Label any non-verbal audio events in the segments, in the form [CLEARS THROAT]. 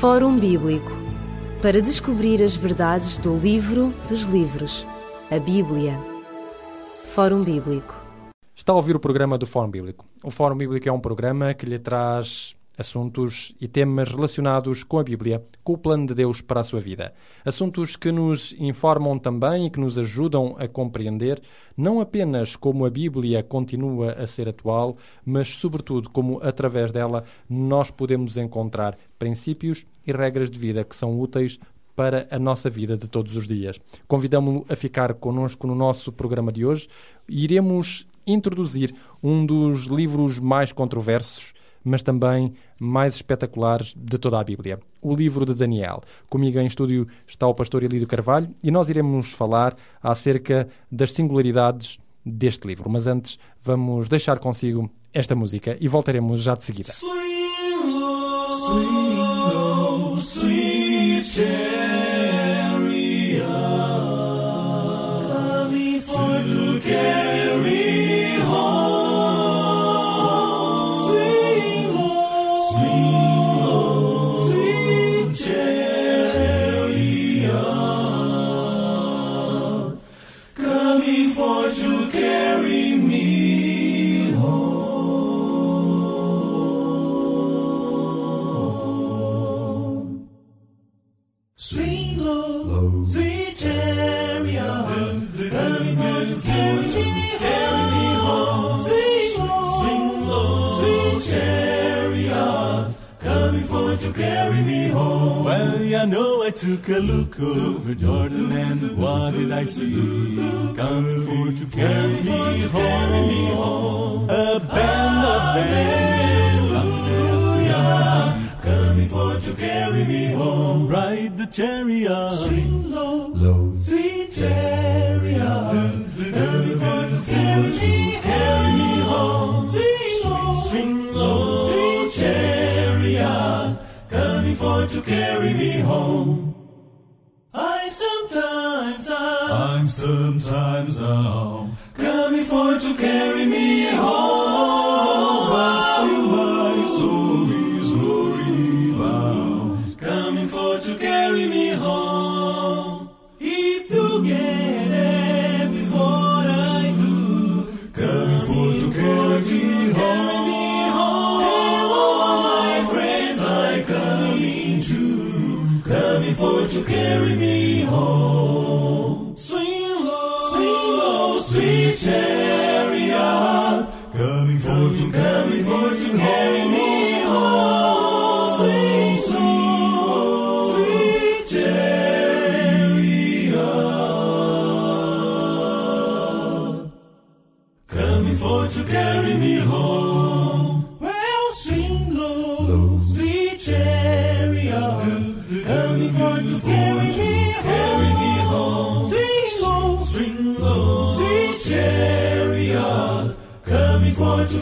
Fórum Bíblico para descobrir as verdades do livro dos livros, a Bíblia. Fórum Bíblico. Está a ouvir o programa do Fórum Bíblico. O Fórum Bíblico é um programa que lhe traz assuntos e temas relacionados com a Bíblia, com o plano de Deus para a sua vida. Assuntos que nos informam também e que nos ajudam a compreender não apenas como a Bíblia continua a ser atual, mas sobretudo como através dela nós podemos encontrar princípios e regras de vida que são úteis para a nossa vida de todos os dias. Convidamos-lo a ficar connosco no nosso programa de hoje. Iremos introduzir um dos livros mais controversos mas também mais espetaculares de toda a Bíblia, o livro de Daniel. Comigo em estúdio está o pastor Elídio Carvalho e nós iremos falar acerca das singularidades deste livro. Mas antes, vamos deixar consigo esta música e voltaremos já de seguida. Swing low, sweet took a look over Jordan and what did I see? Coming for to carry me home. A band of angels coming after coming for to carry me home. Ride the chariot, swing low, low, sweet chariot. Coming for to carry me, for to carry me home. I'm sometimes out. I'm sometimes out. Coming for to carry me home.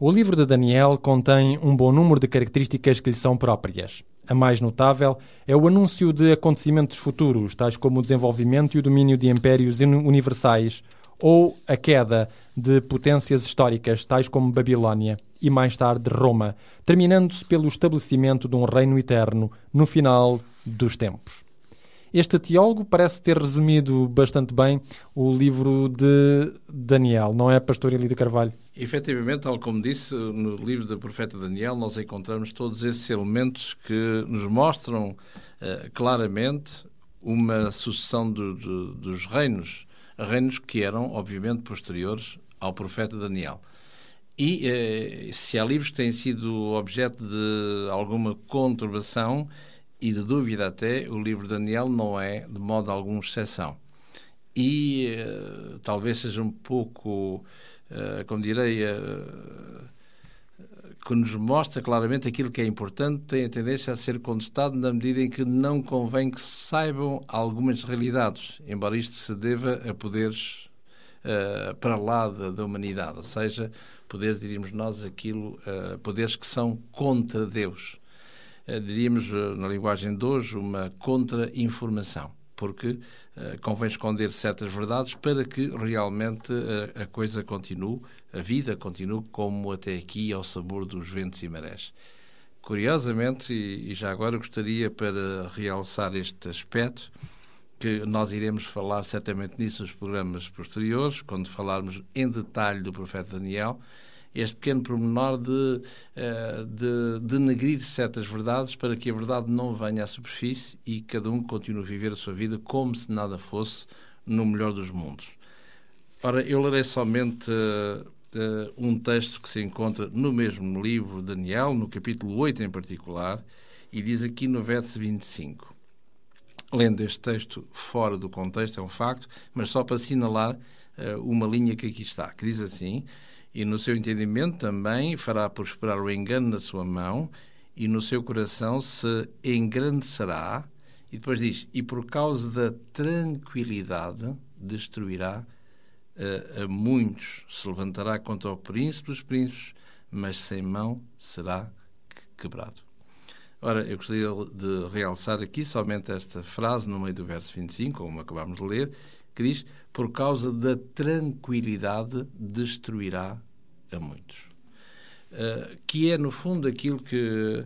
O livro de Daniel contém um bom número de características que lhe são próprias. A mais notável é o anúncio de acontecimentos futuros, tais como o desenvolvimento e o domínio de impérios universais ou a queda de potências históricas, tais como Babilónia e mais tarde Roma, terminando-se pelo estabelecimento de um reino eterno no final dos tempos. Este teólogo parece ter resumido bastante bem o livro de Daniel, não é, Pastor Elida Carvalho? Efetivamente, tal como disse, no livro do profeta Daniel nós encontramos todos esses elementos que nos mostram uh, claramente uma sucessão do, do, dos reinos, reinos que eram, obviamente, posteriores ao profeta Daniel. E eh, se há livros que têm sido objeto de alguma conturbação, e de dúvida até, o livro de Daniel não é, de modo algum, exceção. E uh, talvez seja um pouco, uh, como direi, uh, que nos mostra claramente aquilo que é importante, tem a tendência a ser contestado na medida em que não convém que saibam algumas realidades, embora isto se deva a poderes uh, para lá da, da, humanidade, ou seja, poderes, diríamos nós, aquilo, uh, poderes que são contra Deus. Uh, diríamos, na linguagem de hoje, uma contra-informação, porque convém esconder certas verdades para que realmente a coisa continue, a vida continue como até aqui, ao sabor dos ventos e marés. Curiosamente, e, e já agora gostaria para realçar este aspecto, que nós iremos falar certamente nisso nos programas posteriores, quando falarmos em detalhe do profeta Daniel, este pequeno pormenor de, eh, de denegrir certas verdades para que a verdade não venha à superfície e cada um continue a viver a sua vida como se nada fosse no melhor dos mundos. Ora, eu lerei somente uh, um texto que se encontra no mesmo livro, Daniel, no capítulo 8 em particular, e diz aqui no verso 25 lendo este texto fora do contexto, é um facto, mas só para assinalar uh, uma linha que aqui está, que diz assim: E no seu entendimento também fará prosperar o engano na sua mão, e no seu coração se engrandecerá. E depois diz: E por causa da tranquilidade destruirá uh, a muitos, se levantará contra o príncipe dos príncipes, mas sem mão será quebrado. Ora, eu gostaria de realçar aqui somente esta frase no meio do verso 25, como acabámos de ler, que diz: Por causa da tranquilidade destruirá a muitos. Uh, que é, no fundo, aquilo que,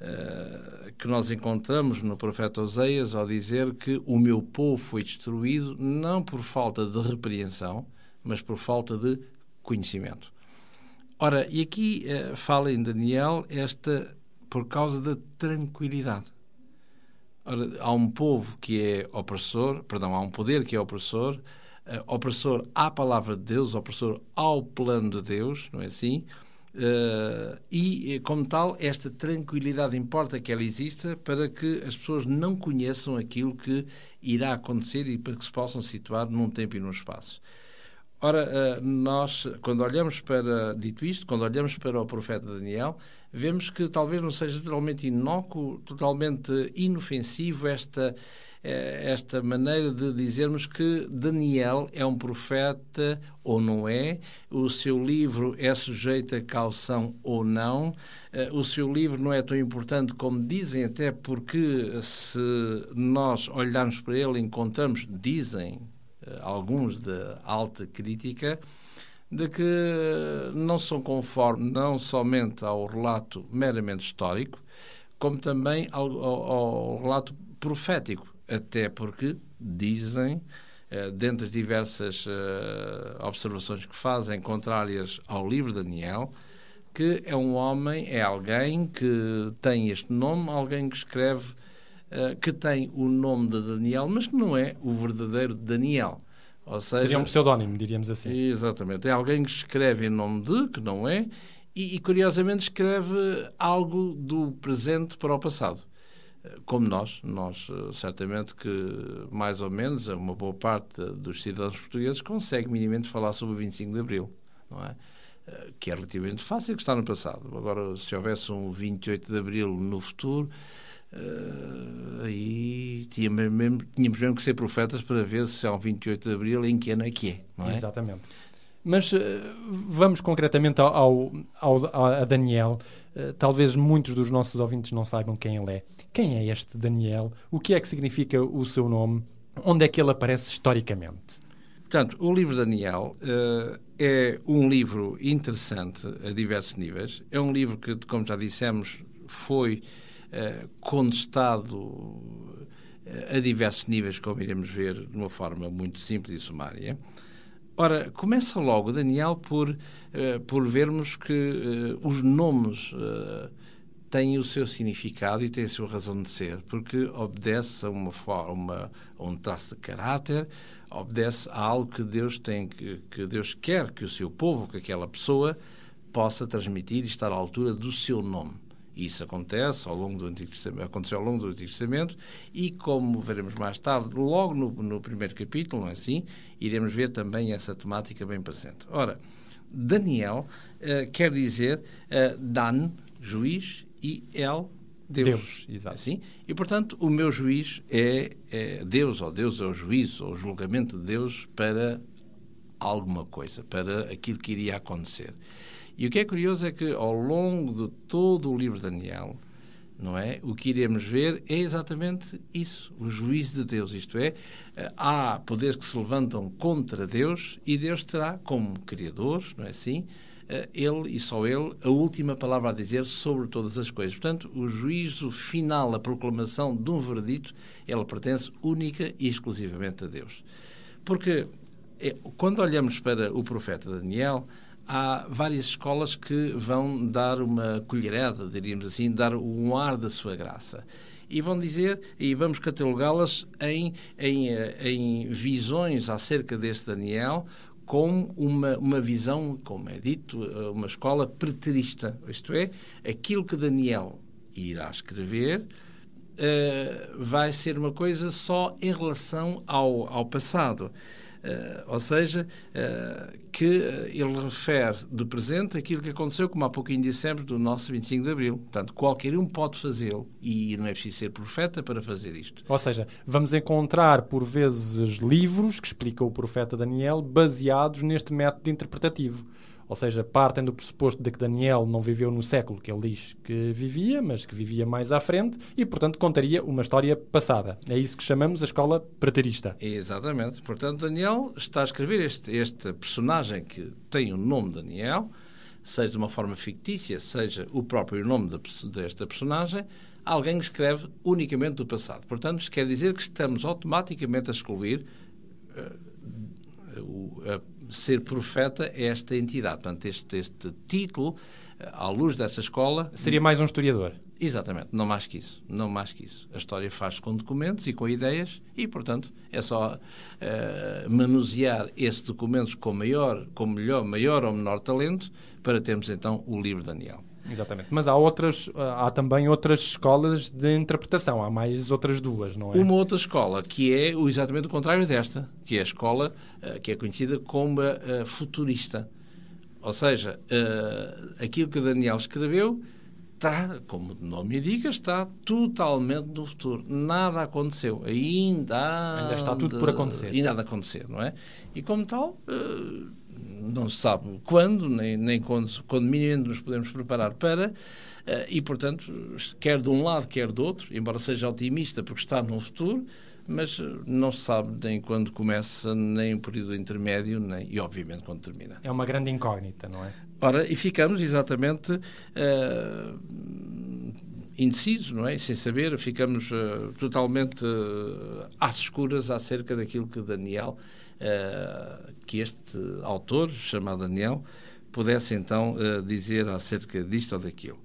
uh, que nós encontramos no profeta Oseias ao dizer que o meu povo foi destruído não por falta de repreensão, mas por falta de conhecimento. Ora, e aqui uh, fala em Daniel esta por causa da tranquilidade. Ora, há um povo que é opressor, perdão, há um poder que é opressor, opressor à palavra de Deus, opressor ao plano de Deus, não é assim? Uh, e, como tal, esta tranquilidade importa que ela exista para que as pessoas não conheçam aquilo que irá acontecer e para que se possam situar num tempo e num espaço. Ora, nós, quando olhamos para, dito isto, quando olhamos para o profeta Daniel, vemos que talvez não seja totalmente inócuo, totalmente inofensivo esta, eh, esta maneira de dizermos que Daniel é um profeta ou não é, o seu livro é sujeito a calção ou não, eh, o seu livro não é tão importante como dizem, até porque se nós olharmos para ele encontramos, dizem eh, alguns de alta crítica, de que não são conformes não somente ao relato meramente histórico, como também ao, ao, ao relato profético, até porque dizem, eh, dentre as diversas eh, observações que fazem contrárias ao livro de Daniel, que é um homem, é alguém que tem este nome, alguém que escreve, eh, que tem o nome de Daniel, mas que não é o verdadeiro Daniel. Ou seja, Seria um pseudónimo, diríamos assim. Exatamente. É alguém que escreve em nome de, que não é, e, e, curiosamente escreve algo do presente para o passado. Como nós, nós eh, certamente que mais ou menos uma boa parte dos cidadãos portugueses consegue minimamente falar sobre o 25 de Abril, não é? Eh, que é relativamente fácil, que está no passado. Agora, se houvesse um 28 de Abril no futuro, Uh, aí tínhamos mesmo, tínhamos mesmo que ser profetas para ver se há um 28 de Abril em que ano é que é, não é? Exatamente. Mas vamos concretamente ao, ao, a Daniel. Talvez muitos dos nossos ouvintes não saibam quem ele é. Quem é este Daniel? O que é que significa o seu nome? Onde é que ele aparece historicamente? Portanto, o livro Daniel uh, é um livro interessante a diversos níveis. É um livro que, como já dissemos, foi eh, contestado eh, a diversos níveis, como iremos ver de uma forma muito simples e sumária. Ora, começa logo, Daniel, por, uh, por vermos que uh, os nomes têm o seu significado e têm a sua razão de ser, porque obedece a, uma forma, a um traço de caráter, obedece a algo que Deus tem, que, que Deus quer que o seu povo, que aquela pessoa, possa transmitir e estar à altura do seu nome. Isso acontece ao longo do Antigo Testamento, aconteceu ao longo do Antigo Testamento e, como veremos mais tarde, logo no, no primeiro capítulo, não é assim, iremos ver também essa temática bem presente. Ora, Daniel uh, quer dizer uh, Dan, juiz, e El, Deus. Deus, exato. Assim? E, portanto, o meu juiz é, é, Deus, ou Deus é o juízo, ou o julgamento de Deus para alguma coisa, para aquilo que iria acontecer. E o que é curioso é que ao longo de todo o livro de Daniel, não é? O que iremos ver é exatamente isso, o juízo de Deus, isto é, há poderes que se levantam contra Deus e Deus terá como criador, não é assim? Ele e só ele a última palavra a dizer sobre todas as coisas. Portanto, o juízo final, a proclamação de um veredito, ela pertence única e exclusivamente a Deus. Porque é, quando olhamos para o profeta Daniel, há várias escolas que vão dar uma colherada, diríamos assim, dar um ar da sua graça. E vão dizer, e vamos catalogá-las em, em, em visões acerca deste Daniel, com uma, uma visão, como é dito, uma escola preterista. Isto é, aquilo que Daniel irá escrever uh, vai ser uma coisa só em relação ao, ao passado. Uh, ou seja, uh, que ele refere do presente aquilo que aconteceu, como há pouquinho dissemos, do nosso 25 de Abril. Portanto, qualquer um pode fazê-lo e não é preciso ser profeta para fazer isto. Ou seja, vamos encontrar por vezes livros que explica o profeta Daniel baseados neste método interpretativo. Ou seja, partem do pressuposto de que Daniel não viveu no século que ele diz que vivia, mas que vivia mais à frente e, portanto, contaria uma história passada. É isso que chamamos a escola preterista. Exatamente. Portanto, Daniel está a escrever este, este personagem que tem o nome Daniel, seja de uma forma fictícia, seja o próprio nome desta personagem, alguém escreve unicamente do passado. Portanto, isto quer dizer que estamos automaticamente a excluir uh, a ser profeta é esta entidade. Portanto, este, este título, à luz desta escola. Seria mais um historiador. Exatamente, não mais que isso. Não mais que isso. A história faz com documentos e com ideias e, portanto, é só uh, manusear esses documentos com maior, com melhor, maior ou menor talento para termos então o livro de Daniel. Exatamente. Mas há outras, há também outras escolas de interpretação. Há mais outras duas, não é? Uma outra escola que é exatamente o contrário desta, que é a escola uh, que é conhecida como uh, futurista. Ou seja, uh, aquilo que Daniel escreveu está, como o nome indica, está totalmente no futuro. Nada aconteceu. Ainda, ainda está tudo por acontecer. Ainda nada acontecer, não é? E como tal não se sabe quando, nem, nem quando, quando minimamente nos podemos preparar para, eh, e, portanto, quer de um lado, quer do outro, embora seja otimista porque está no futuro, mas eh, não se sabe nem quando começa, nem o período intermédio, nem, e obviamente quando termina. É uma grande incógnita, não é? Ora, e ficamos exatamente uh, indecisos, não é? Sem saber, ficamos uh, totalmente uh, às escuras acerca daquilo que Daniel uh, que este autor, chamado Daniel, pudesse então dizer acerca disto ou daquilo.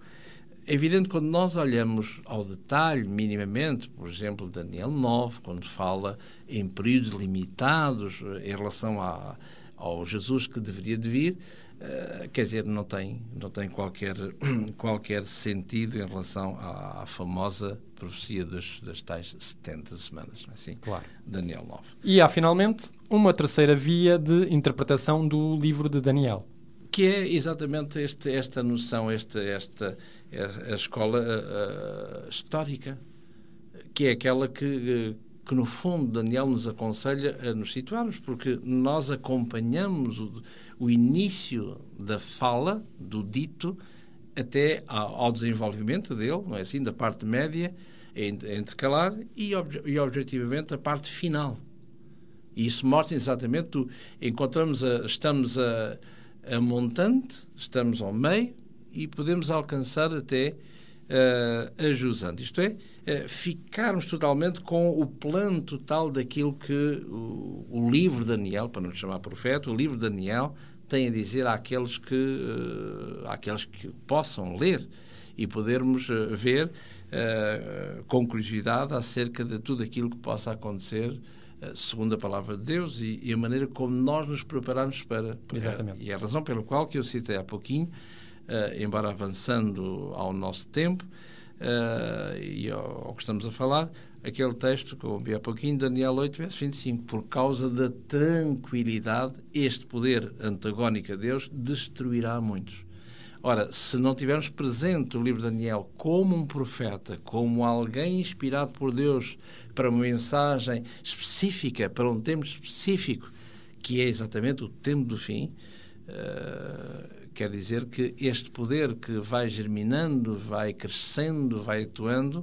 É evidente quando nós olhamos ao detalhe, minimamente, por exemplo, Daniel 9, quando fala em períodos limitados em relação a, ao Jesus que deveria de vir, uh, quer dizer, não tem, não tem qualquer, [CLEARS THROAT] qualquer sentido em relação à, à famosa profecia das, das tais 70 semanas, não é assim? Claro. Daniel 9. E há, finalmente, uma terceira via de interpretação do livro de Daniel. Que é exatamente este, esta noção, esta, esta a escola uh, histórica, que é aquela que, que, no fundo, Daniel nos aconselha a nos situarmos, porque nós acompanhamos o, o início da fala, do dito, até ao desenvolvimento dele, não é assim, da parte média, intercalar, e, e objetivamente a parte final. E isso mostra exatamente, tu, encontramos a, estamos a, a montante, estamos ao meio e podemos alcançar até uh, a jusante. Isto é, ficarmos totalmente com o plano total daquilo que o, o livro de Daniel, para não chamar profeta, o livro de Daniel tem a dizer àqueles que, uh, àqueles que possam ler e podermos uh, ver uh, com curiosidade acerca de tudo aquilo que possa acontecer segundo a palavra de Deus e, e, a maneira como nós nos preparamos para, Exatamente. e a razão pela qual que eu citei há pouquinho embora avançando ao nosso tempo e ao, ao que estamos a falar aquele texto que eu ouvi há pouquinho, Daniel 8, verso 25. Por causa da tranquilidade, este poder antagónico a Deus destruirá muitos. Ora, se não tivermos presente o livro de Daniel como um profeta, como alguém inspirado por Deus para uma mensagem específica, para um tempo específico, que é exatamente o tempo do fim, uh, quer dizer que este poder que vai germinando, vai crescendo, vai atuando,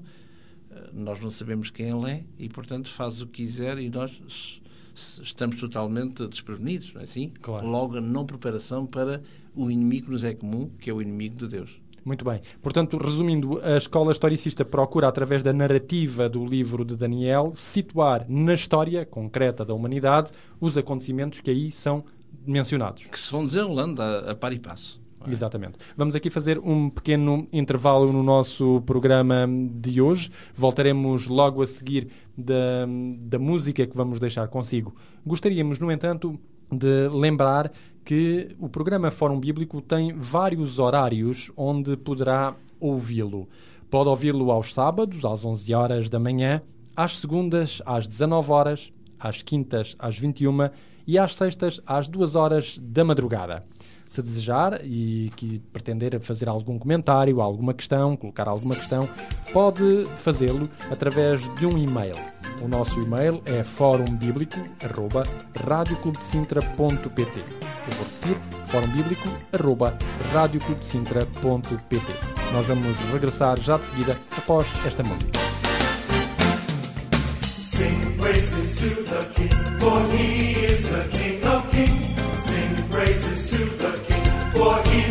uh, nós não sabemos quem ele é e, portanto, faz o que quiser e nós estamos totalmente desprevenidos, não é assim? Claro. Logo, não preparação para o inimigo que nos é comum, que é o inimigo de Deus. Muito bem. Portanto, resumindo, a escola historicista procura, através da narrativa do livro de Daniel, situar na história concreta da humanidade os acontecimentos que aí são mencionados. Que se vão desenrolando a, a par e passo. É? Exatamente. Vamos aqui fazer um pequeno intervalo no nosso programa de hoje. Voltaremos logo a seguir da, da música que vamos deixar consigo. Gostaríamos, no entanto, de lembrar que o programa Fórum Bíblico tem vários horários onde poderá ouvi-lo. Pode ouvi-lo aos sábados, às 11 horas da manhã, às segundas, às 19 horas, às quintas, às 21 e às sextas, às 2 horas da madrugada. Se desejar e que pretender fazer algum comentário, alguma questão, colocar alguma questão, pode fazê-lo através de um e-mail. O nosso e-mail é fórumbíblico.radioclubdecintra.pt Eu vou repetir, fórumbíblico.radioclubdecintra.pt Nós vamos regressar já de seguida após esta música. Sing praises to the King, for He is the King of Kings. Sing praises to the King. for he's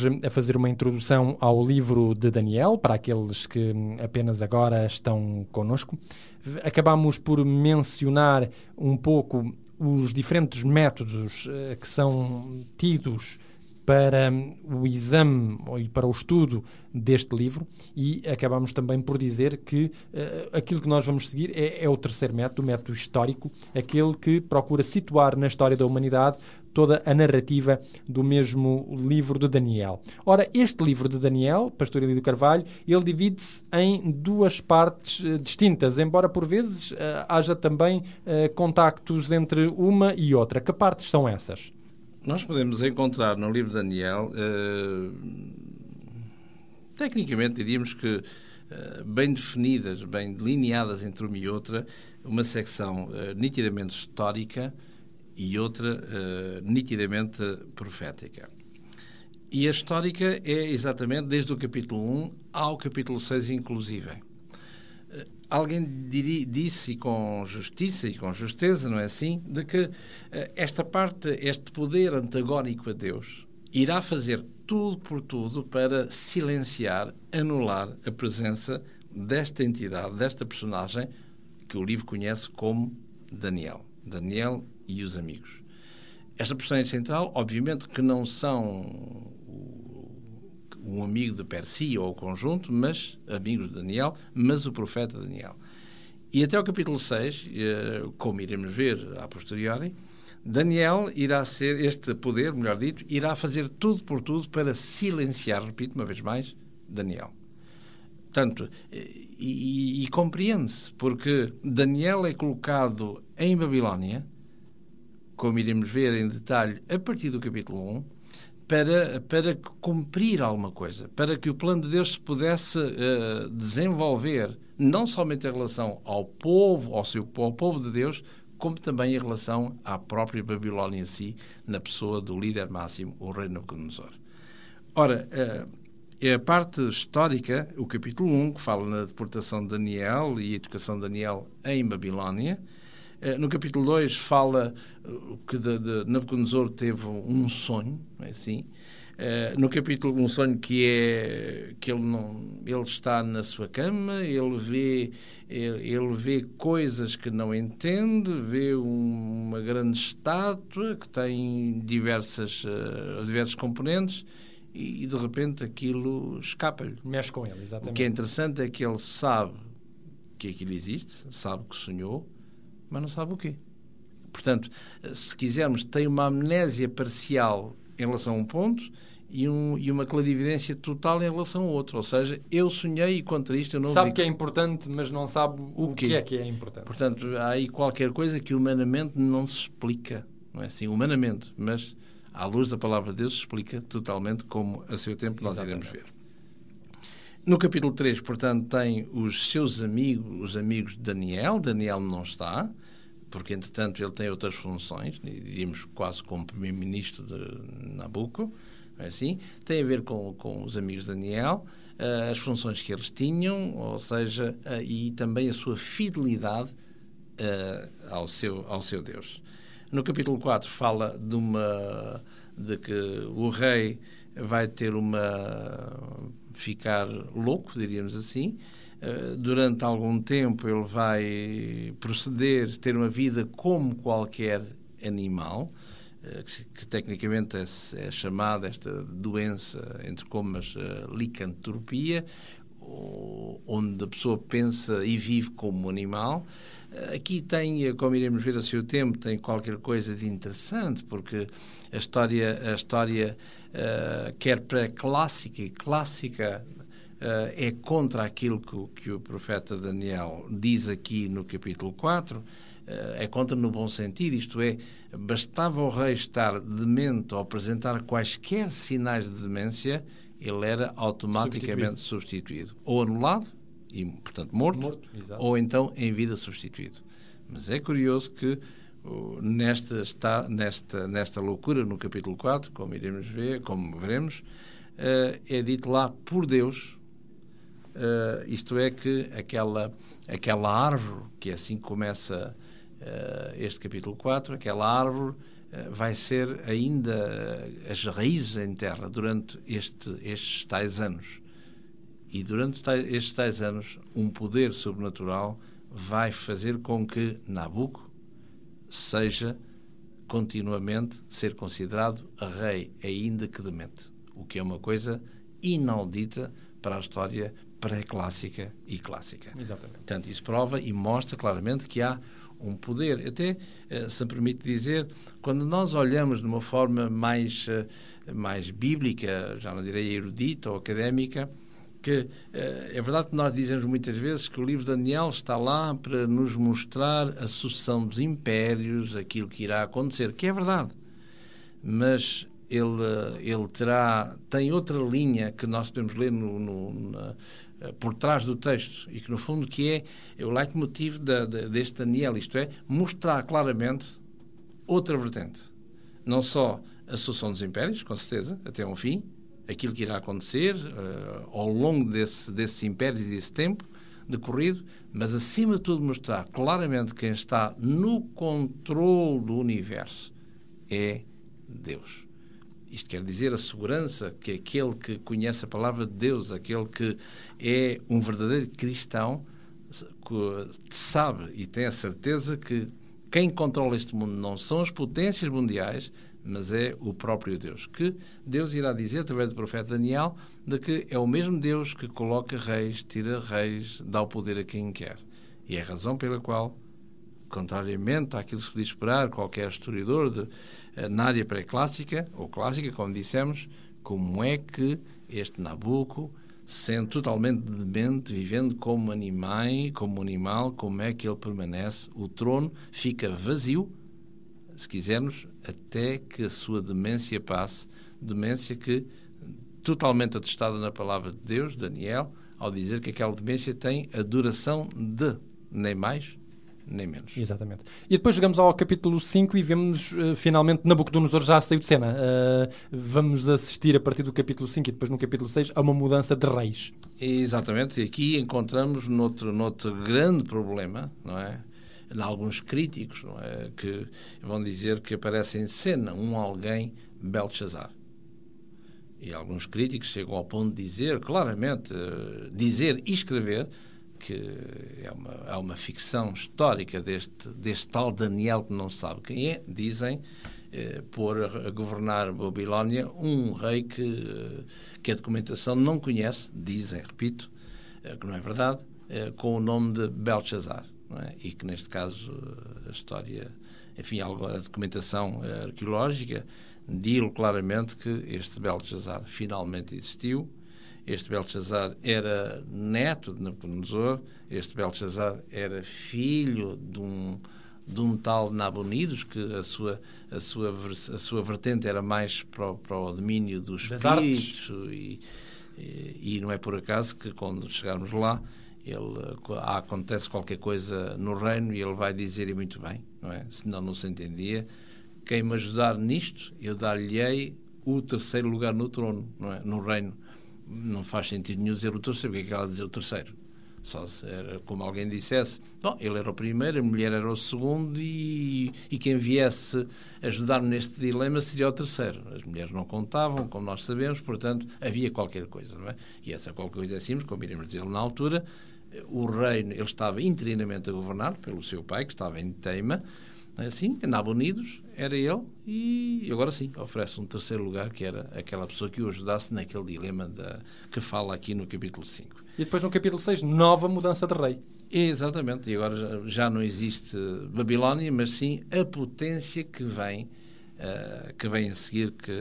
hoje a fazer uma introdução ao livro de Daniel, para aqueles que apenas agora estão connosco. Acabamos por mencionar um pouco os diferentes métodos uh, que são tidos para o exame e para o estudo deste livro e acabamos também por dizer que uh, aquilo que nós vamos seguir é, é, o terceiro método, o método histórico, aquele que procura situar na história da humanidade toda a narrativa do mesmo livro de Daniel. Ora, este livro de Daniel, Pastor Elidio Carvalho, ele divide-se em duas partes uh, distintas, embora por vezes uh, haja também contactos entre uma e outra. Que partes são essas? Nós podemos encontrar no livro de Daniel, tecnicamente diríamos que bem definidas, bem delineadas entre uma e outra, uma secção nitidamente histórica e outra nitidamente profética. E a histórica é exatamente desde o capítulo 1 ao capítulo 6, inclusive alguém diri, disse com justiça e com justeza, não é assim, de que uh, esta parte, este poder antagónico a Deus, irá fazer tudo por tudo para silenciar, anular a presença desta entidade, desta personagem que o livro conhece como Daniel. Daniel e os amigos. Esta personagem central, obviamente, que não são um amigo de per si ou o conjunto, mas amigos de Daniel, mas o profeta Daniel. E até o capítulo 6, eh, como iremos ver a posteriori, Daniel irá ser, este poder, melhor dito, irá fazer tudo por tudo para silenciar, repito uma vez mais, Daniel. Portanto, e, e, e compreende-se, porque Daniel é colocado em Babilónia, como iremos ver em detalhe a partir do capítulo 1, para, para cumprir alguma coisa, para que o plano de Deus se pudesse uh, desenvolver, não somente em relação ao povo, ao, seu, ao povo de Deus, como também em relação à própria Babilónia em si, na pessoa do líder máximo, o rei Nabucodonosor. Ora, uh, a parte histórica, o capítulo 1, que fala na deportação de Daniel e a educação de Daniel em Babilónia, no capítulo 2 fala eh, que de, de Nabucodonosor teve um sonho, é assim? Eh, no capítulo um sonho que é que ele não ele está na sua cama ele vê ele, vê coisas que não entende vê um, uma grande estátua que tem diversas diversos componentes e, de repente aquilo escapa-lhe mexe com ele exatamente o que é interessante é que ele sabe que aquilo existe sabe que sonhou mas não sabe o quê. Portanto, se quisermos, tem uma amnésia parcial em relação a um ponto e, um, e uma clarividência total em relação a outro. Ou seja, eu sonhei e contra isto eu não Sabe vi... que é importante, mas não sabe o, o que é que é importante. Portanto, há aí qualquer coisa que humanamente não se explica. Não é assim, humanamente, mas à luz da palavra de Deus se explica totalmente como a seu tempo nós Exatamente. iremos ver. No capítulo 3, portanto, tem os seus amigos, os amigos de Daniel. Daniel não está, porque, entretanto, ele tem outras funções, diríamos quase como primeiro-ministro de Nabucco, é assim. Tem a ver com, com os amigos de Daniel, uh, as funções que eles tinham, ou seja, uh, e também a sua fidelidade uh, ao, seu, ao seu Deus. No capítulo 4 fala de uma de que o rei vai ter uma ficar louco, diríamos assim. Eh, durante algum tempo ele vai proceder, ter uma vida como qualquer animal, eh, que, tecnicamente é, é, chamada esta doença, entre comas, eh, licantropia, onde a pessoa pensa e vive como um animal. Aqui tem, como iremos ver a seu tempo, tem qualquer coisa de interessante, porque a história, a história uh, quer pré-clássica e clássica, uh, é contra aquilo que, que, o profeta Daniel diz aqui no capítulo 4, uh, é contra no bom sentido, isto é, bastava o rei estar demente ou apresentar quaisquer sinais de demência, ele era automaticamente substituído. substituído. Ou anulado, e, portanto, morto, morto ou então em vida substituído. Mas é curioso que nesta, está, nesta, nesta loucura, no capítulo 4, como iremos ver, como veremos, uh, é dito lá por Deus, uh, isto é que aquela, aquela árvore, que assim começa este capítulo 4, aquela árvore eh, vai ser ainda eh, as raízes em terra durante este, estes tais anos. E durante estes tais anos, um poder sobrenatural vai fazer com que Nabucco seja continuamente ser considerado rei, ainda que demente. O que é uma coisa inaudita para a história pré-clássica e clássica. Exatamente. Portanto, isso prova e mostra claramente que há um poder. Até, eh, se me permite dizer, quando nós olhamos de uma forma mais, eh, mais bíblica, já não direi erudita ou académica, que eh, é verdade que nós dizemos muitas vezes que o livro de Daniel está lá para nos mostrar a sucessão dos impérios, aquilo que irá acontecer, que é verdade. Mas ele, ele terá, tem outra linha que nós podemos ler no, no, na, eh, por trás do texto e que, no fundo, que é, é o leitmotiv da, da, deste Daniel, isto é, mostrar claramente outra vertente. Não só a sucessão dos impérios, com certeza, até um fim, aquilo que irá acontecer uh, ao longo desse, desses impérios e desse tempo decorrido, mas acima de tudo mostrar claramente quem está no controle do universo é Deus. Isto quer dizer a segurança que aquele que conhece a palavra de Deus, aquele que é um verdadeiro cristão, sabe e tem a certeza que quem controla este mundo não são as potências mundiais, mas é o próprio Deus. Que Deus irá dizer, através do profeta Daniel, de que é o mesmo Deus que coloca reis, tira reis, dá o poder a quem quer. E é a razão pela qual, contrariamente àquilo que se podia esperar, qualquer historiador de, eh, na área pré-clássica, ou clássica, como dissemos, como é que este Nabucco, sendo totalmente demente, vivendo como animal, como animal, como é que ele permanece? O trono fica vazio, se quisermos, até que a sua demência passe, demência que, totalmente atestada na palavra de Deus, Daniel, ao dizer que aquela demência tem a duração de nem mais nem menos. Exatamente. E depois chegamos ao capítulo 5 e vemos uh, finalmente Nabucodonosor já saiu de cena. Uh, vamos assistir a partir do capítulo 5 e depois no capítulo 6 a uma mudança de reis. Exatamente. E aqui encontramos noutro, noutro grande problema, não é? Em alguns críticos é? que vão dizer que aparece em cena um alguém Belshazzar. E alguns críticos chegam ao ponto de dizer, claramente, uh, dizer e escrever que é uma, é uma ficção histórica deste, deste tal Daniel que não sabe quem é, dizem, eh, por governar Babilónia, um rei que, eh, que a documentação não conhece, dizem, repito, eh, que não é verdade, eh, com o nome de Belshazzar é? e que neste caso a história, enfim, a documentação arqueológica diz claramente que este Belshazzar finalmente existiu. Este Belshazzar era neto de Nabucodonosor, este Belshazzar era filho de um, de um tal Nabonidos, que a sua, a sua, a sua vertente era mais para o, para o domínio dos espíritos. E, e, e, não é por acaso que quando chegarmos lá, ele, acontece qualquer coisa no reino e ele vai dizer, e muito bem, não é? Senão não se entendia. Quem me ajudar nisto, eu dar-lhe-ei o terceiro lugar no trono, não é? no reino. Não faz sentido nenhum dizer o terceiro, porque é que ela dizer o terceiro? Só era como alguém dissesse, bom, ele era o primeiro, a mulher era o segundo e, e quem viesse ajudar-me neste dilema seria o terceiro. As mulheres não contavam, como nós sabemos, portanto, havia qualquer coisa, não é? E essa qualquer coisa é simples, como iremos dizer na altura, o reino, ele estava interinamente a governar pelo seu pai, que estava em teima, é assim, andava unidos, era ele, e agora sim, oferece um terceiro lugar, que era aquela pessoa que o ajudasse naquele dilema da, que fala aqui no capítulo 5. E depois no capítulo 6, nova mudança de rei. Exatamente, e agora já não existe Babilónia, mas sim a potência que vem Uh, que vem a seguir, que,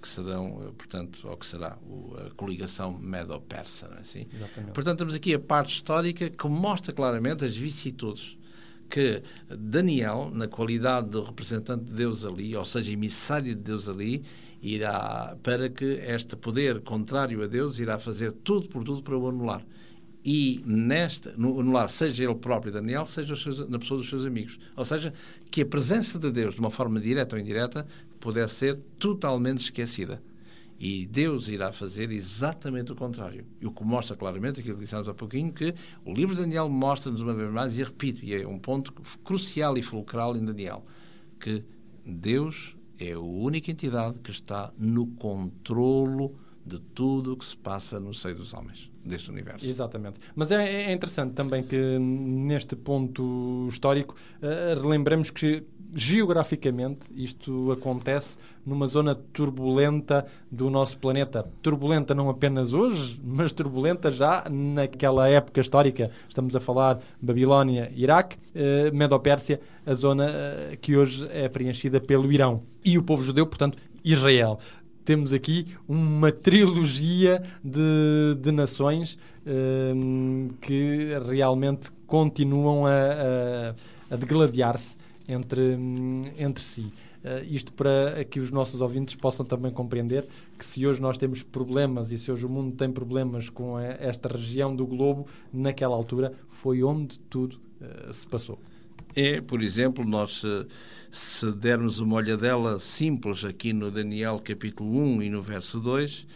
que serão, portanto, ou que será o, a coligação Medo-Persa. É assim? Portanto, temos aqui a parte histórica que mostra claramente as vicissitudes que Daniel, na qualidade de representante de Deus ali, ou seja, emissário de Deus ali, irá, para que este poder contrário a Deus, irá fazer tudo por tudo para o anular e nesta, no, no lar, seja ele próprio Daniel, seja seus, na pessoa dos seus amigos. Ou seja, que a presença de Deus, de uma forma direta ou indireta, pudesse ser totalmente esquecida. E Deus irá fazer exatamente o contrário. E o que mostra claramente, aquilo que dissemos há pouquinho, que o livro de Daniel mostra-nos uma vez mais, e repito, e é um ponto crucial e fulcral em Daniel, que Deus é a única entidade que está no controlo de tudo o que se passa no seio dos homens, deste universo. Exatamente. Mas é, é interessante também que neste ponto histórico uh, relembramos que geograficamente isto acontece numa zona turbulenta do nosso planeta. Turbulenta não apenas hoje, mas turbulenta já naquela época histórica. Estamos a falar Babilónia, Iraque, uh, Medo-Pérsia, a zona uh, que hoje é preenchida pelo Irão. E o povo judeu, portanto, Israel temos aqui uma trilogia de, de nações um, que realmente continuam a, a, a degladiar-se entre, entre si. Uh, isto para que os nossos ouvintes possam também compreender que se hoje nós temos problemas e se hoje o mundo tem problemas com a, esta região do globo, naquela altura foi onde tudo uh, se passou é, por exemplo, nós se dermos uma olhadela simples aqui no Daniel capítulo 1 e no verso 2,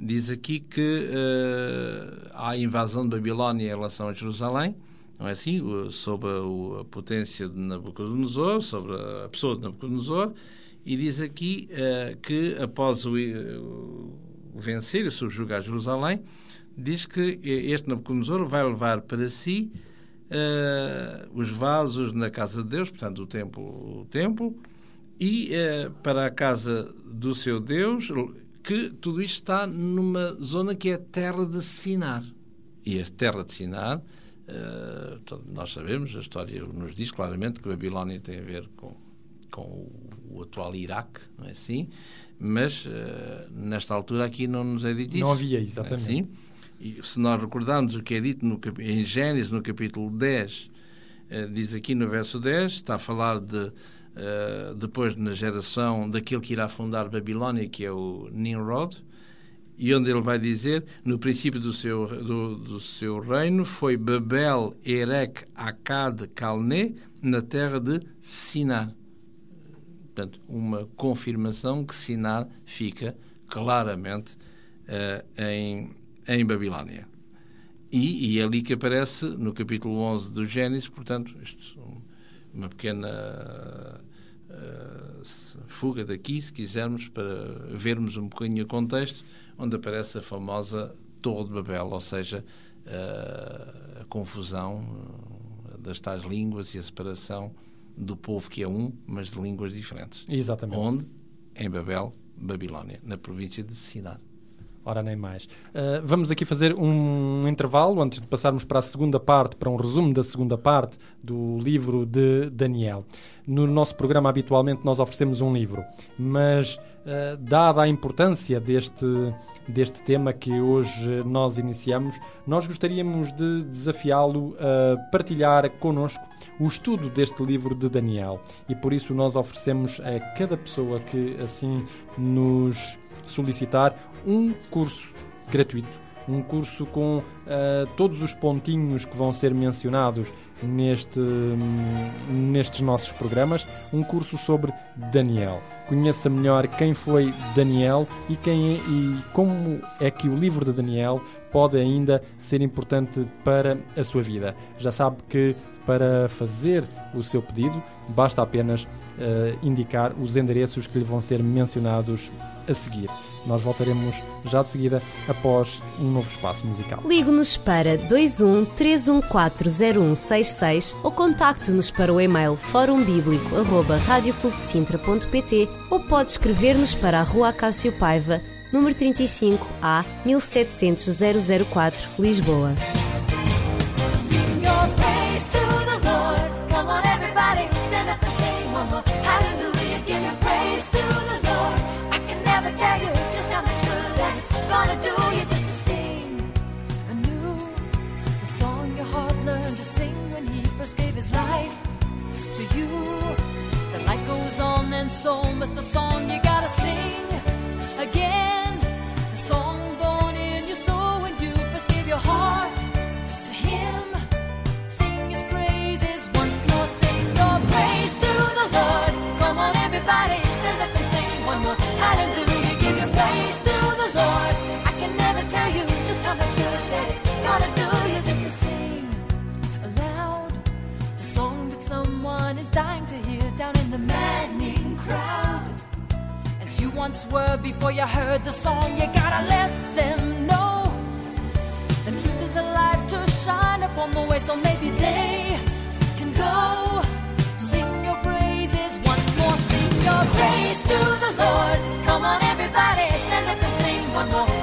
diz aqui que uh, há a invasão de Babilónia em relação a Jerusalém, não é assim? Sobre a, a potência de Nabucodonosor, sobre a pessoa de Nabucodonosor, e diz aqui uh, que após o, o vencer e subjugar Jerusalém, diz que este Nabucodonosor vai levar para si uh, os vasos na casa de Deus, portanto, o templo, o templo e uh, para a casa do seu Deus, que tudo isto está numa zona que é terra de Sinar. E a terra de Sinar, uh, nós sabemos, a história nos diz claramente que Babilónia tem a ver com, com o, o atual Iraque, não é assim? Mas uh, nesta altura aqui não nos é dito isso. Não havia, exatamente. É assim? E se nós recordarmos o que é dito no, em Gênesis, no capítulo 10, eh, diz aqui no verso 10, está a falar de, eh, depois na geração daquele que irá fundar Babilónia, que é o Nimrod, e onde ele vai dizer, no princípio do seu, do, do seu reino, foi Babel, Erech, Akkad, Calné, na terra de Sinar. Portanto, uma confirmação que Sinar fica claramente uh, em em Babilónia. E, e é ali que aparece, no capítulo 11 do Gênesis, portanto, isto, uma pequena uh, fuga daqui, se quisermos, para vermos um bocadinho o contexto, onde aparece a famosa Torre de Babel, ou seja, uh, a confusão uh, das tais línguas e a separação do povo que é um, mas de línguas diferentes. Exatamente. Onde? Em Babel, Babilónia, na província de Sinar. Ora, nem mais. Uh, vamos aqui fazer um intervalo antes de passarmos para a segunda parte, para um resumo da segunda parte do livro de Daniel. No nosso programa, habitualmente, nós oferecemos um livro, mas, uh, dada a importância deste, deste tema que hoje nós iniciamos, nós gostaríamos de desafiá-lo a partilhar connosco o estudo deste livro de Daniel. E por isso nós oferecemos a cada pessoa que assim nos solicitar um curso gratuito, um curso com uh, todos os pontinhos que vão ser mencionados neste, hum, nestes nossos programas, um curso sobre Daniel. Conheça melhor quem foi Daniel e, quem é, e como é que o livro de Daniel pode ainda ser importante para a sua vida. Já sabe que para fazer o seu pedido basta apenas uh, indicar os endereços que lhe vão ser mencionados a seguir. Nós voltaremos já de seguida após um novo espaço musical. Ligue-nos para 21 3140166 ou contacte-nos para o e-mail forumbíblico.radioclubdecintra.pt ou pode escrever-nos para a Rua Cássio Paiva, número 35 A 17004, Lisboa. Hallelujah, give praise to the Lord. never tell you just how much good that it's gonna do you just to sing anew the song your heart learned to sing when he first gave his life to you. The life goes on, and so must the song you gotta sing again. Once were before you heard the song. You gotta let them know the truth is alive to shine upon the way, so maybe they can go. Sing your praises once more, sing your praise to the Lord. Come on, everybody, stand up and sing one more.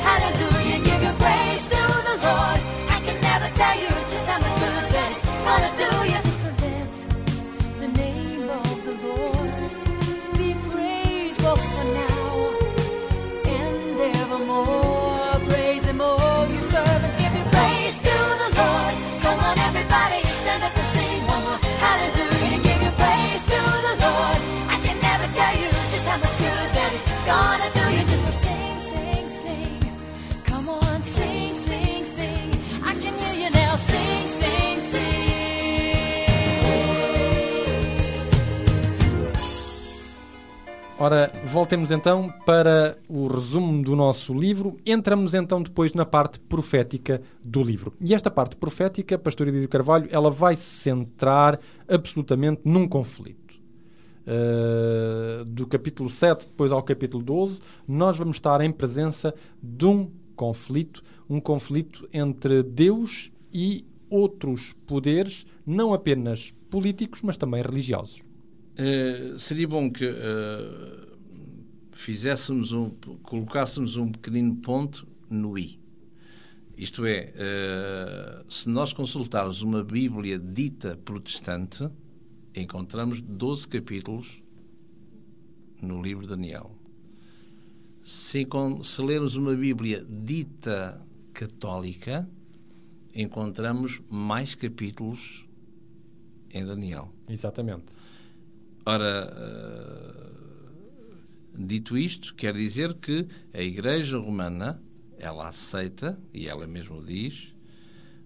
Ora, voltemos então para o resumo do nosso livro. Entramos então depois na parte profética do livro. E esta parte profética, Pastor Edito Carvalho, ela vai se centrar absolutamente num conflito. Uh, do capítulo 7 depois ao capítulo 12, nós vamos estar em presença de um conflito, um conflito entre Deus e outros poderes, não apenas políticos, mas também religiosos. Eh, seria bom que eh, fizéssemos um, colocássemos um pequenino ponto no i. Isto é, eh, se nós consultarmos uma Bíblia dita protestante, encontramos 12 capítulos no livro de Daniel. Se, se lermos uma Bíblia dita católica, encontramos mais capítulos em Daniel. Exatamente. Ora, eh, dito isto, quer dizer que a Igreja Romana, ela aceita, e ela mesmo diz,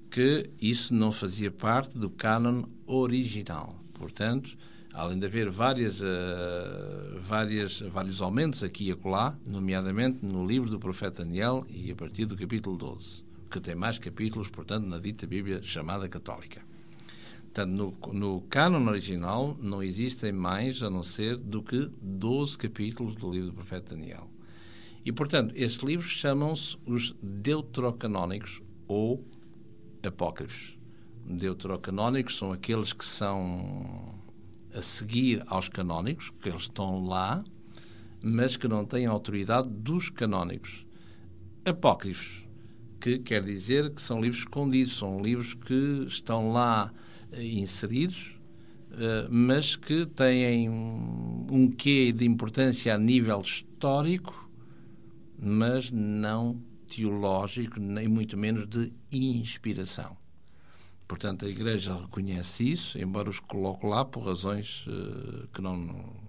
que isso não fazia parte do cânon original. Portanto, além de haver várias, eh, várias, vários aumentos aqui e acolá, nomeadamente no livro do profeta Daniel e a partir do capítulo 12, que tem mais capítulos, portanto, na dita Bíblia chamada católica. Portanto, no, no original não existem mais a não ser do que 12 capítulos do livro do profeta Daniel. E, portanto, estes livros chamam-se os deuterocanónicos ou apócrifos. Deuterocanónicos são aqueles que são a seguir aos canónicos, que eles estão lá, mas que não têm autoridade dos canónicos. Apócrifos, que quer dizer que são livros escondidos, são livros que estão lá inseridos, eh, mas que têm um quê de importância a nível histórico, mas não teológico, nem muito menos de inspiração. Portanto, a Igreja reconhece isso, embora os coloque lá por razões eh, que não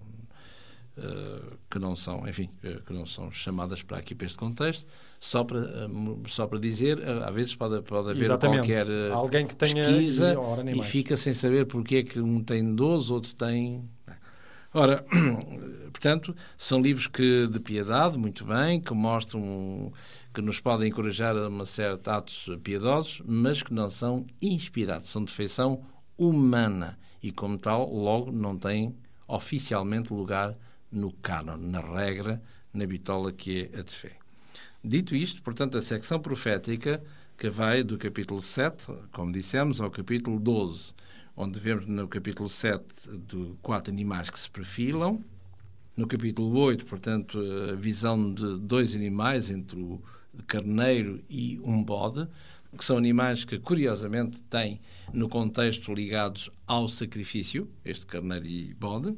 que não são, enfim, eh, que não são chamadas para aqui para este contexto, só para eh, só para dizer, eh, às vezes pode, pode haver Exatamente. qualquer eh, Alguém que tenha pesquisa e, e fica sem saber porque é que um tem 12, outro tem Ora, [CLEARS THROAT] portanto, são livros que de piedade, muito bem, que mostram que nos podem encorajar a uma certa atos piedosos, mas que não são inspirados, são de feição humana e como tal, logo não têm oficialmente lugar no cânon, na regra, na bitola que é a de fé. Dito isto, portanto, a secção profética que vai do capítulo 7, como dissemos, ao capítulo 12, onde vemos no capítulo 7 de quatro animais que se perfilam, no capítulo 8, portanto, a visão de dois animais entre o carneiro e um bode, que são animais que, curiosamente, têm no contexto ligados ao sacrifício, este carneiro e bode.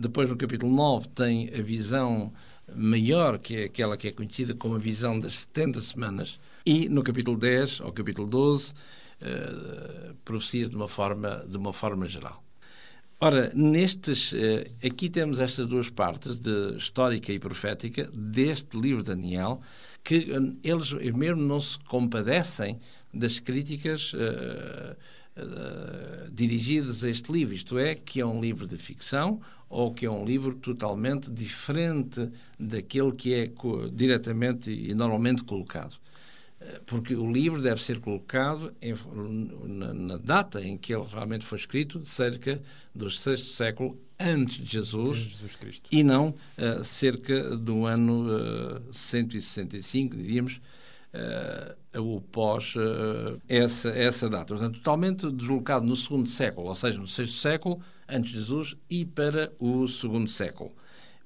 Depois, no capítulo 9, tem a visão maior, que é aquela que é conhecida como a visão das 70 semanas. E no capítulo 10 ao capítulo 12, uh, profecias de uma forma, de uma forma geral. Ora, nestes, uh, aqui temos estas duas partes, de histórica e profética, deste livro de Daniel, que uh, eles mesmo não se compadecem das críticas dirigidas a este livro, isto é, que é um livro de ficção ou que é um livro totalmente diferente daquele que é diretamente e normalmente colocado. eh, porque o livro deve ser colocado em, na, na, data em que ele realmente foi escrito, cerca do sexto século antes de Jesus, Jesus Cristo. e não uh, cerca do ano uh, 165, diríamos, uh, o pós uh, essa, essa data. Portanto, totalmente deslocado no segundo século, ou seja, no sexto século, antes de Jesus, e para o segundo século.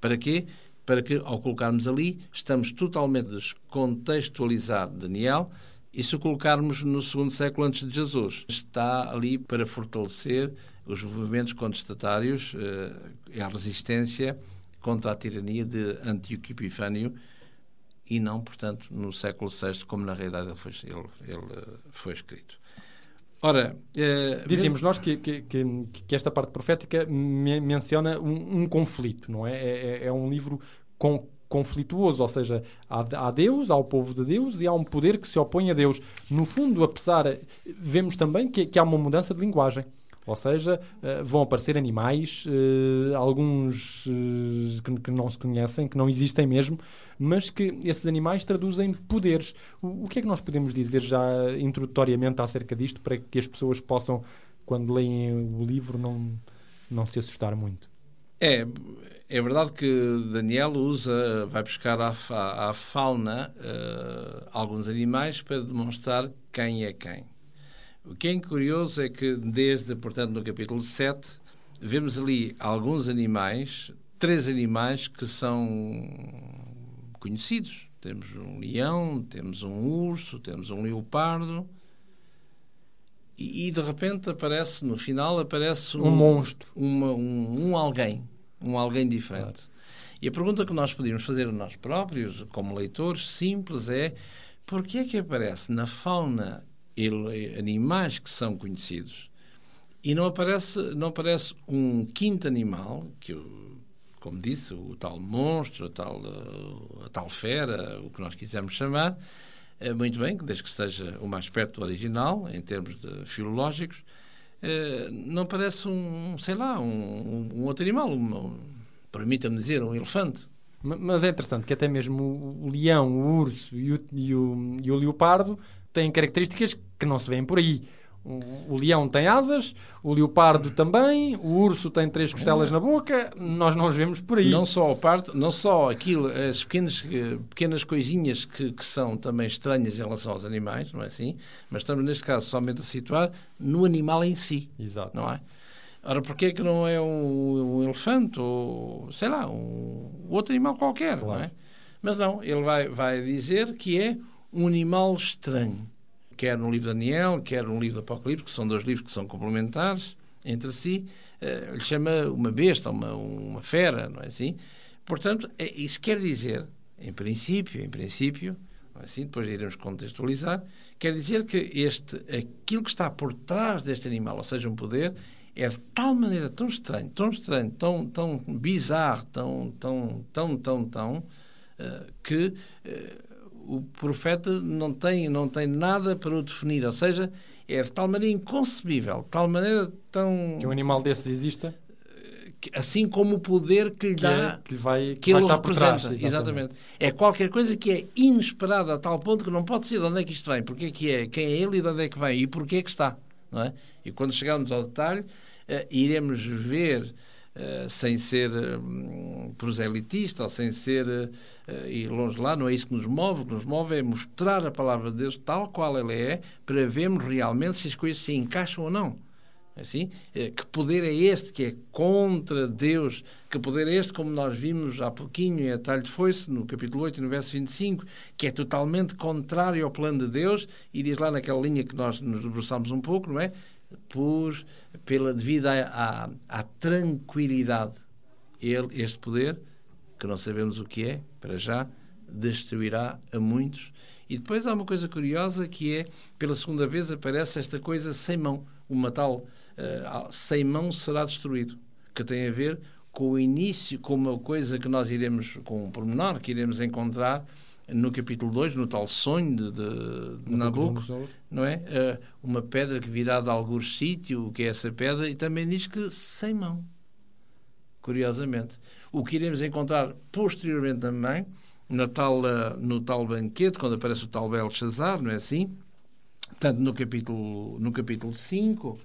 Para quê? Para que, ao colocarmos ali, estamos totalmente descontextualizar Daniel, e se o colocarmos no segundo século antes de Jesus, está ali para fortalecer os movimentos contestatários uh, e a resistência contra a tirania de Antíoco Epifânio, e não, portanto, no século VI, como na realidade ele foi, ele, ele foi escrito. Ora, eh, dizíamos nós que, que, que, esta parte profética me, menciona um, um, conflito, não é? É, é, é um livro com, conflituoso, ou seja, há, há, Deus, há o povo de Deus e há um poder que se opõe a Deus. No fundo, apesar, vemos também que, que há uma mudança de linguagem. Ou seja, eh, vão aparecer animais, eh, alguns eh, que não se conhecem, que não existem mesmo, mas que esses animais traduzem poderes. O que é que nós podemos dizer já introdutoriamente acerca disto para que as pessoas possam, quando leem o livro, não, não se assustar muito? É, é verdade que Daniel usa, vai buscar à, à, fauna uh, alguns animais para demonstrar quem é quem. O que é curioso é que, desde, portanto, no capítulo 7, vemos ali alguns animais, três animais que são conhecidos. Temos um leão, temos um urso, temos um leopardo. E, e de repente aparece, no final, aparece um, um monstro. Uma, um, um, alguém, um alguém diferente. Claro. E a pergunta que nós podíamos fazer a nós próprios, como leitores, simples, é por que é que aparece na fauna ele, animais que são conhecidos. E não aparece, não aparece um quinto animal, que, como disse, o tal monstro, a tal, a tal fera, o que nós quisermos chamar, é muito bem, desde que esteja o mais perto do original, em termos de filológicos, é, não parece um, sei lá, um, um outro animal, um, permita-me dizer, um elefante. Mas é interessante que até mesmo o leão, o urso e o, e o, e o leopardo têm características que não se vêem por aí. O, leão tem asas, o leopardo também, o urso tem três costelas na boca, nós não os vemos por aí. Não só, parte, não só aquilo, as pequenas, pequenas coisinhas que, que, são também estranhas em relação aos animais, não é assim? Mas estamos, neste caso, somente a situar no animal em si. Exato. Não é? Ora, porquê que não é um, um, elefante ou, sei lá, um outro animal qualquer, claro. não é? Mas não, ele vai, vai dizer que é um animal estranho. Quer no livro de Daniel, quer no livro do Apocalipse, que são dois livros que são complementares entre si, uh, lhe chama uma besta, uma, uma fera, não é assim? Portanto, é, isso quer dizer, em princípio, em princípio, é assim, depois iremos contextualizar, quer dizer que este, aquilo que está por trás deste animal, ou seja, um poder, é de tal maneira tão estranho, tão estranho, tão, tão bizarro, tão, tão, tão, tão, tão, uh, que uh, o profeta não tem, não tem nada para o definir, ou seja, é de tal maneira inconcebível, de tal maneira tão. Que um animal desses exista? Assim como o poder que lhe que dá. É, que, vai, que, que ele representa. Trás, exatamente. exatamente. É qualquer coisa que é inesperada a tal ponto que não pode ser de onde é que isto vem, porque é que é, quem é ele e de onde é que vem e porquê é que está. Não é? E quando chegarmos ao detalhe, uh, iremos ver Uh, sem ser um, proselitista ou sem ser uh, e longe de lá, não é isso que nos move. O que nos move é mostrar a palavra de Deus tal qual ela é, para vermos realmente se as coisas se encaixam ou não. Assim, que poder é este que é contra Deus? Que poder é este, como nós vimos há pouquinho em Atalho de Foice, no capítulo 8, no verso 25, que é totalmente contrário ao plano de Deus, e diz lá naquela linha que nós nos debruçamos um pouco, não é? Por, pela, devido à, à, tranquilidade. Ele, este poder, que não sabemos o que é, para já, destruirá a muitos. E depois há uma coisa curiosa que é, pela segunda vez aparece esta coisa sem mão, uma tal uh, sem mão será destruído, que tem a ver com o início, com uma coisa que nós iremos, com um pormenor que iremos encontrar no capítulo 2, no tal sonho de, de, de Nabucco, não é? Uh, uma pedra que virá de algum sítio, o que é essa pedra, e também diz que sem mão. Curiosamente. O que iremos encontrar posteriormente também na tal, eh, no tal banquete, quando aparece o tal Belshazzar, não é assim? Tanto no capítulo, no capítulo 5,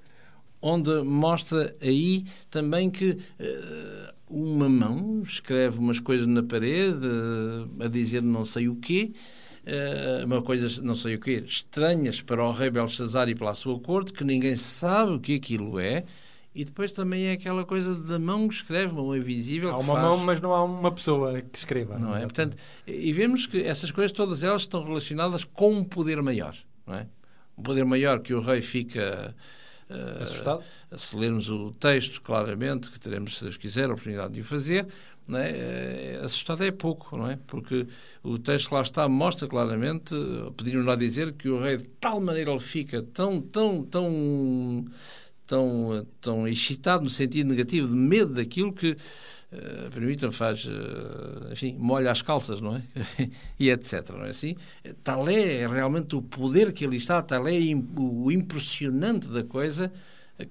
onde mostra aí também que uh, uma mão escreve umas coisas na parede uh, a dizer não sei o quê, uh, uma coisa não sei o quê, estranhas para o rei Belshazzar e para a sua corte, que ninguém sabe o que aquilo é, e depois também é aquela coisa da mão que escreve, uma mão invisível. Há que uma faz- mão, mas não há uma pessoa que escreva. não é? Portanto, e vemos que essas coisas, todas elas, estão relacionadas com um poder maior, não é? Um poder maior que o rei fica... eh, Assustado? Se lermos o texto, claramente, que teremos, se Deus quiser, a oportunidade de o fazer, não é? Eh, assustado é pouco, não é? Porque o texto que lá está mostra claramente, eh, pediram-nos lá dizer que o rei, de tal maneira, ele fica tão, tão, tão, tão, tão excitado, no sentido negativo, de medo daquilo que, uh, permitam, faz, eh, enfim, molha as calças, não é? [LAUGHS] e etc, não é assim? Tal é realmente o poder que ali está, tal é o impressionante da coisa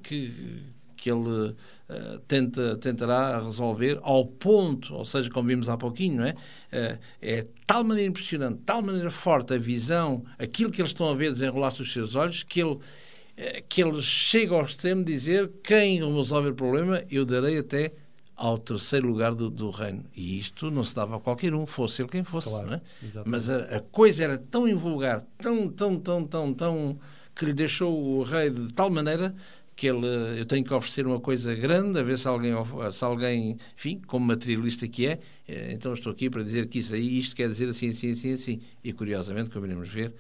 que, que ele eh, tenta, tentará resolver ao ponto, ou seja, como vimos há pouquinho, não é? Eh, é tal maneira impressionante, tal maneira forte a visão, aquilo que eles estão a ver desenrolar-se os seus olhos, que ele, eh, que ele chega ao extremo de dizer quem resolver o problema, eu darei até ao terceiro lugar do, do reino. E isto não se dava a qualquer um, fosse ele quem fosse. Claro, é? Mas a, a coisa era tão invulgar, tão, tão, tão, tão, tão, que lhe deixou o rei de tal maneira que ele, eu tenho que oferecer uma coisa grande, a ver se alguém, se alguém, enfim, como materialista que é, eh, então estou aqui para dizer que isso aí, isto quer dizer assim, assim, assim, assim. E curiosamente, como iremos ver,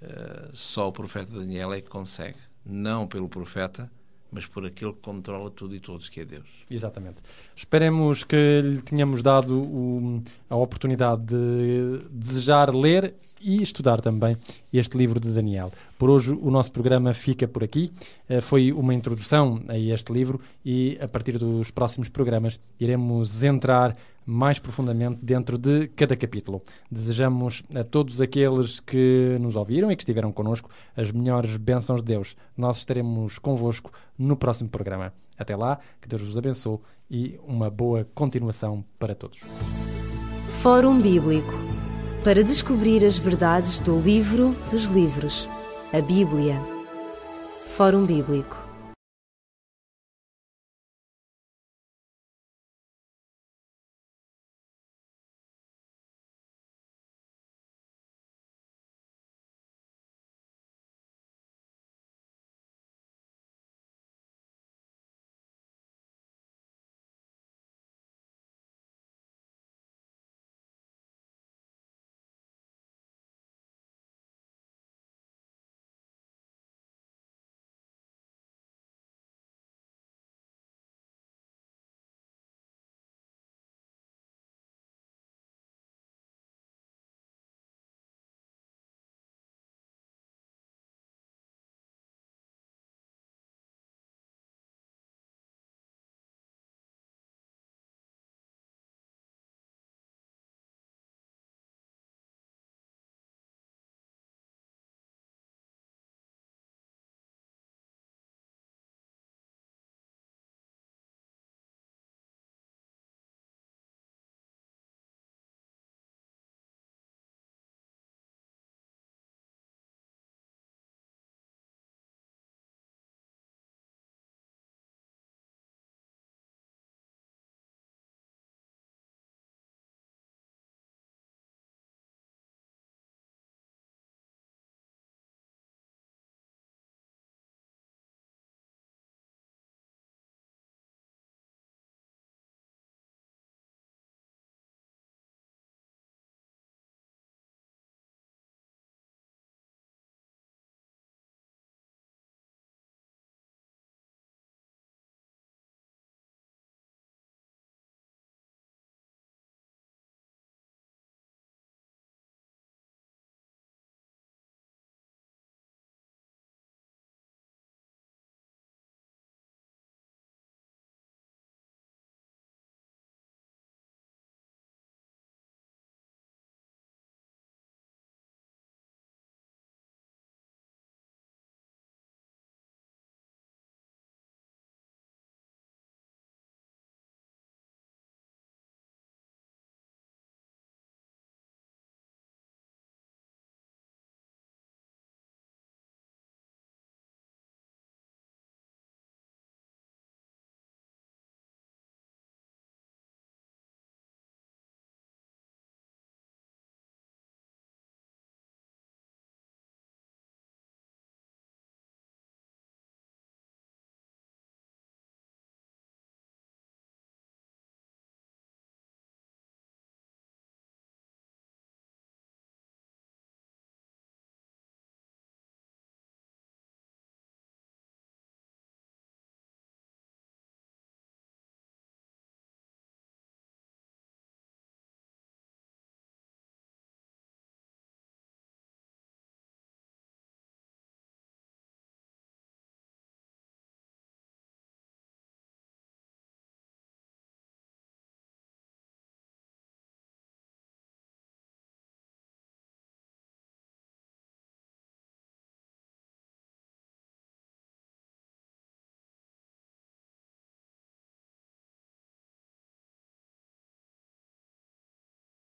eh, só o profeta Daniel é que consegue. Não pelo profeta, mas por aquele que controla tudo e todos, que é Deus. Exatamente. Esperemos que lhe tenhamos dado o- a oportunidade de desejar ler e estudar também este livro de Daniel. Por hoje o nosso programa fica por aqui. Eh, Foi uma introdução a este livro e a partir dos próximos programas iremos entrar mais profundamente dentro de cada capítulo. Desejamos a todos aqueles que nos ouviram e que estiveram connosco as melhores bênçãos de Deus. Nós estaremos convosco no próximo programa. Até lá, que Deus vos abençoe e uma boa continuação para todos. Fórum Bíblico para descobrir as verdades do livro dos livros, a Bíblia. Fórum Bíblico